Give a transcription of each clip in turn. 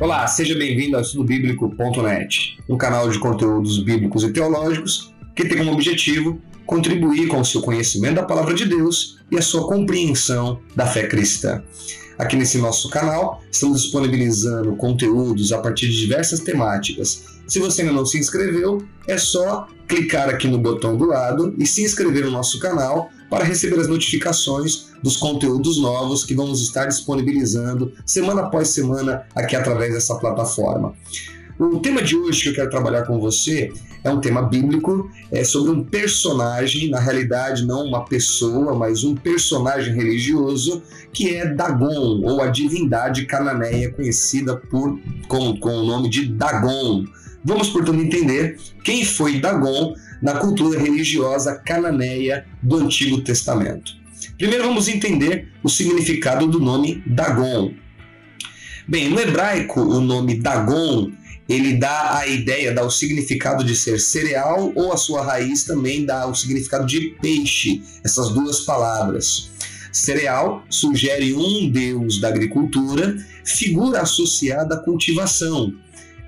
Olá, seja bem-vindo ao estudobíblico.net, um canal de conteúdos bíblicos e teológicos que tem como objetivo contribuir com o seu conhecimento da palavra de Deus e a sua compreensão da fé cristã. Aqui nesse nosso canal, estamos disponibilizando conteúdos a partir de diversas temáticas. Se você ainda não se inscreveu, é só clicar aqui no botão do lado e se inscrever no nosso canal para receber as notificações dos conteúdos novos que vamos estar disponibilizando semana após semana aqui através dessa plataforma. O tema de hoje que eu quero trabalhar com você é um tema bíblico, é sobre um personagem, na realidade não uma pessoa, mas um personagem religioso que é Dagon, ou a divindade cananeia conhecida por, com, com o nome de Dagon. Vamos, portanto, entender quem foi Dagon na cultura religiosa cananeia do Antigo Testamento. Primeiro vamos entender o significado do nome Dagon. Bem, no hebraico, o nome Dagon ele dá a ideia, dá o significado de ser cereal, ou a sua raiz também dá o significado de peixe, essas duas palavras. Cereal sugere um deus da agricultura, figura associada à cultivação.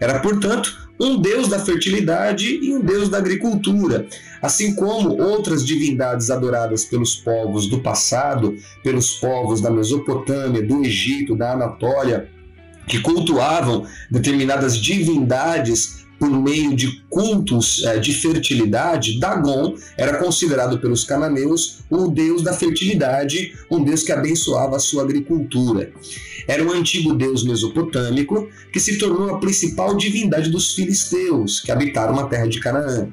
Era, portanto, um deus da fertilidade e um deus da agricultura, assim como outras divindades adoradas pelos povos do passado, pelos povos da Mesopotâmia, do Egito, da Anatólia que cultuavam determinadas divindades por meio de cultos eh, de fertilidade, Dagon era considerado pelos cananeus o deus da fertilidade, um deus que abençoava a sua agricultura. Era um antigo deus mesopotâmico que se tornou a principal divindade dos filisteus, que habitaram a terra de Canaã.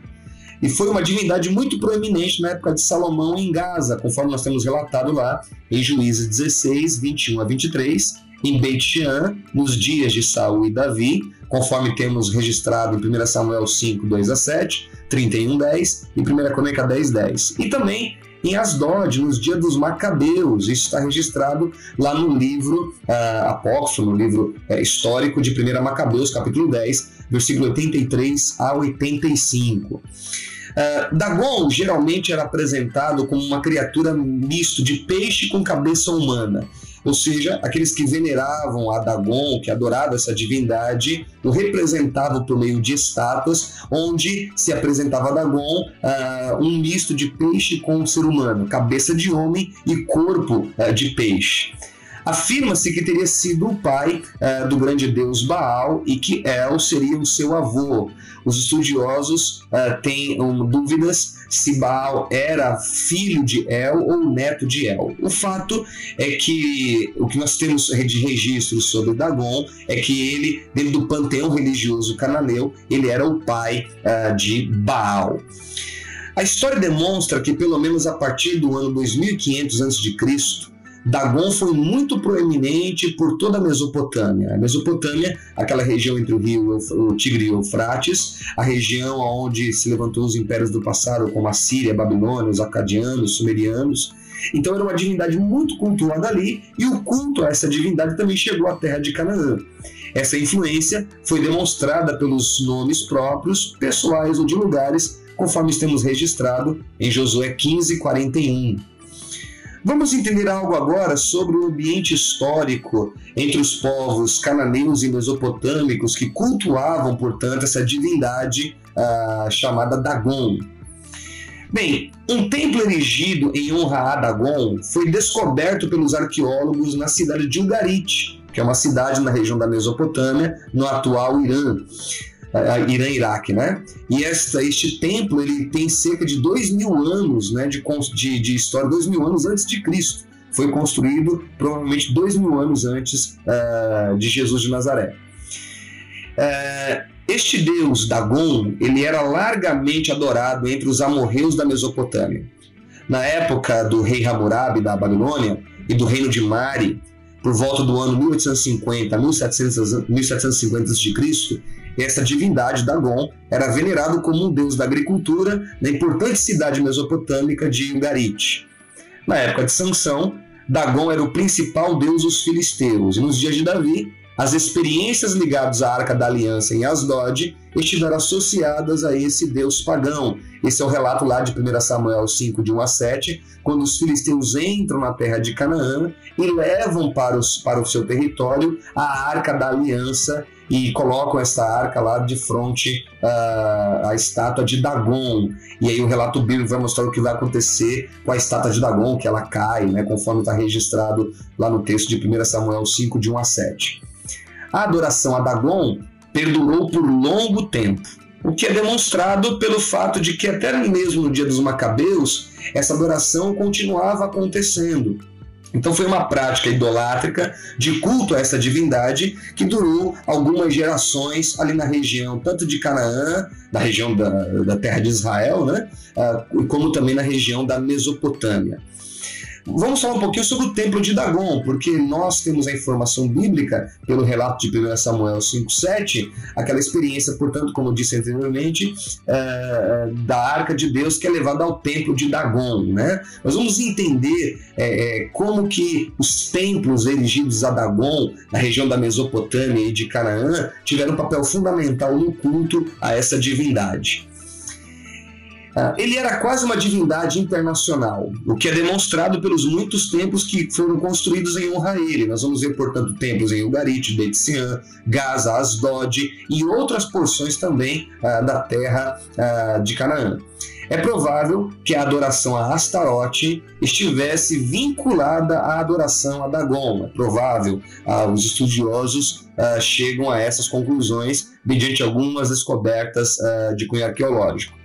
E foi uma divindade muito proeminente na época de Salomão em Gaza, conforme nós temos relatado lá em Juízes 16, 21 a 23, em Beit Shean, nos dias de Saul e Davi, conforme temos registrado em 1 Samuel 5, 2 a 7, 31, 10 e 1 Crônica 10, 10. E também em Asdod, nos dias dos Macabeus. Isso está registrado lá no livro uh, apócrifo, no livro uh, histórico de 1 Macabeus, capítulo 10, versículo 83 a 85. Uh, Dagon geralmente era apresentado como uma criatura misto de peixe com cabeça humana. Ou seja, aqueles que veneravam a Dagon, que adoravam essa divindade, o representavam por meio de estátuas, onde se apresentava Dagon uh, um misto de peixe com ser humano, cabeça de homem e corpo uh, de peixe. Afirma-se que teria sido o pai uh, do grande deus Baal e que El seria o seu avô. Os estudiosos uh, têm um, dúvidas se Baal era filho de El ou neto de El. O fato é que o que nós temos de registro sobre Dagon é que ele, dentro do panteão religioso cananeu, ele era o pai uh, de Baal. A história demonstra que, pelo menos a partir do ano 2500 a.C., Dagon foi muito proeminente por toda a Mesopotâmia. A Mesopotâmia, aquela região entre o rio o Tigre e o Eufrates, a região onde se levantou os impérios do passado, como a Síria, a Babilônia, os acadianos, os sumerianos. Então era uma divindade muito cultuada ali, e o culto a essa divindade também chegou à terra de Canaã. Essa influência foi demonstrada pelos nomes próprios, pessoais ou de lugares, conforme temos registrado em Josué 15, 41. Vamos entender algo agora sobre o ambiente histórico entre os povos cananeus e mesopotâmicos que cultuavam, portanto, essa divindade uh, chamada Dagon. Bem, um templo erigido em honra a Dagon foi descoberto pelos arqueólogos na cidade de Ugarit, que é uma cidade na região da Mesopotâmia, no atual Irã. Irã-Iraque, né? E esta, este templo ele tem cerca de dois mil anos né, de, de, de história, dois mil anos antes de Cristo. Foi construído provavelmente dois mil anos antes uh, de Jesus de Nazaré. Uh, este deus Dagon ele era largamente adorado entre os amorreus da Mesopotâmia. Na época do rei Hammurabi da Babilônia e do reino de Mari, por volta do ano 1850 a 1750 a.C., essa divindade Dagon era venerado como um deus da agricultura na importante cidade mesopotâmica de Ugarit. Na época de Sansão, Dagon era o principal deus dos filisteus, e nos dias de Davi, as experiências ligadas à Arca da Aliança em Asdod estiveram associadas a esse deus pagão, Esse é o relato lá de 1 Samuel 5, de 1 a 7, quando os filisteus entram na terra de Canaã e levam para, os, para o seu território a arca da aliança e colocam essa arca lá de frente uh, à estátua de Dagon. E aí o relato bíblico vai mostrar o que vai acontecer com a estátua de Dagon, que ela cai, né, conforme está registrado lá no texto de 1 Samuel 5, de 1 a 7. A adoração a Dagon perdurou por longo tempo, o que é demonstrado pelo fato de que até mesmo no dia dos Macabeus, essa adoração continuava acontecendo. Então foi uma prática idolátrica de culto a essa divindade que durou algumas gerações ali na região, tanto de Canaã, na região da, da terra de Israel, né? Uh, como também na região da Mesopotâmia. Vamos falar um pouquinho sobre o templo de Dagon, porque nós temos a informação bíblica, pelo relato de 1 Samuel 5,7, aquela experiência, portanto, como disse anteriormente, é, da arca de Deus que é levada ao templo de Dagon. Né? Nós vamos entender é, como que os templos erigidos a Dagon, na região da Mesopotâmia e de Canaã, tiveram um papel fundamental no culto a essa divindade. Ah, ele era quase uma divindade internacional, o que é demonstrado pelos muitos templos que foram construídos em honra a ele. Nós vamos ver, portanto, templos em Ugarit, Betsian, Gaza, Asdod e outras porções também uh, da terra uh, de Canaã. É provável que a adoração a Astarote estivesse vinculada à adoração a Dagon. É provável. Os estudiosos chegam a essas conclusões mediante algumas descobertas de cunho arqueológico.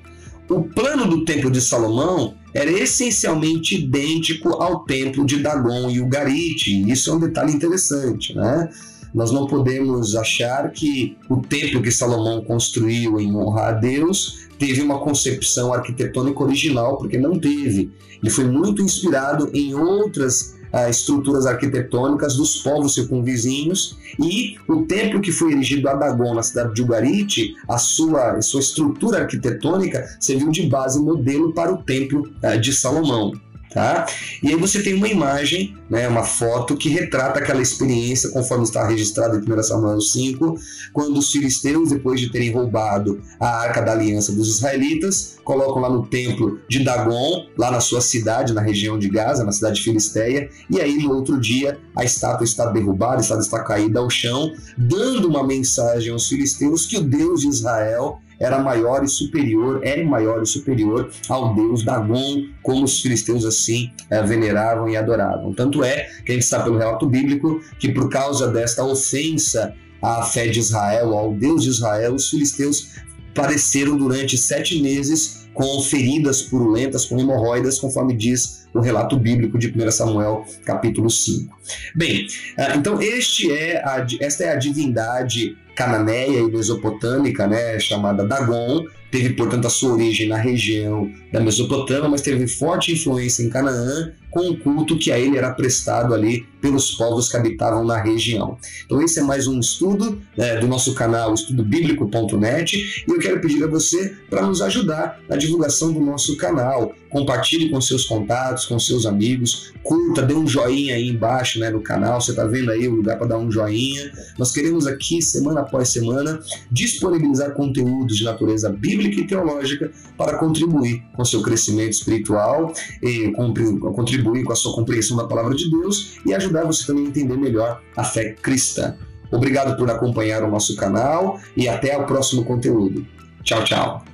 O plano do Templo de Salomão era essencialmente idêntico ao Templo de Dagon e Ugarit. Isso é um detalhe interessante, né? Nós não podemos achar que o templo que Salomão construiu em honra a Deus teve uma concepção arquitetônica original, porque não teve. Ele foi muito inspirado em outras uh, estruturas arquitetônicas dos povos circunvizinhos e o templo que foi erigido a Dagon, na cidade de Ugarit, a sua, sua estrutura arquitetônica serviu de base modelo para o templo uh, de Salomão. Tá? E aí você tem uma imagem, né, uma foto que retrata aquela experiência conforme está registrado em 1 Samuel 5, quando os filisteus, depois de terem roubado a arca da aliança dos israelitas, colocam lá no templo de Dagon, lá na sua cidade, na região de Gaza, na cidade de Filisteia, e aí no outro dia a estátua está derrubada, a estátua está caída ao chão, dando uma mensagem aos filisteus que o Deus de Israel era maior e superior, era maior e superior ao deus Dagon, como os filisteus assim é, veneravam e adoravam. Tanto é que a gente sabe pelo relato bíblico que por causa desta ofensa à fé de Israel, ao Deus de Israel, os filisteus padeceram durante sete meses com feridas purulentas, com hemorroidas, conforme diz o relato bíblico de 1 Samuel, capítulo 5. Bem, eh, então este é a, esta é a divindade cananeia e mesopotâmica, né, chamada Dagon, teve, portanto, a sua origem na região da Mesopotâmia, mas teve forte influência em Canaã com o culto que a ele era prestado ali pelos povos que habitavam na região. Então esse é mais um estudo né, do nosso canal estudobiblico.net e eu quero pedir a você para nos ajudar na divulgação do nosso canal. Compartilhe com seus contatos, com seus amigos, curta, dê um joinha aí embaixo né, no canal, você está vendo aí o lugar para dar um joinha. Nós queremos aqui, semana após semana, disponibilizar conteúdos de natureza bíblica e teológica para contribuir com seu crescimento espiritual, e contribuir com a sua compreensão da palavra de Deus e ajudar você também a entender melhor a fé cristã. Obrigado por acompanhar o nosso canal e até o próximo conteúdo. Tchau, tchau.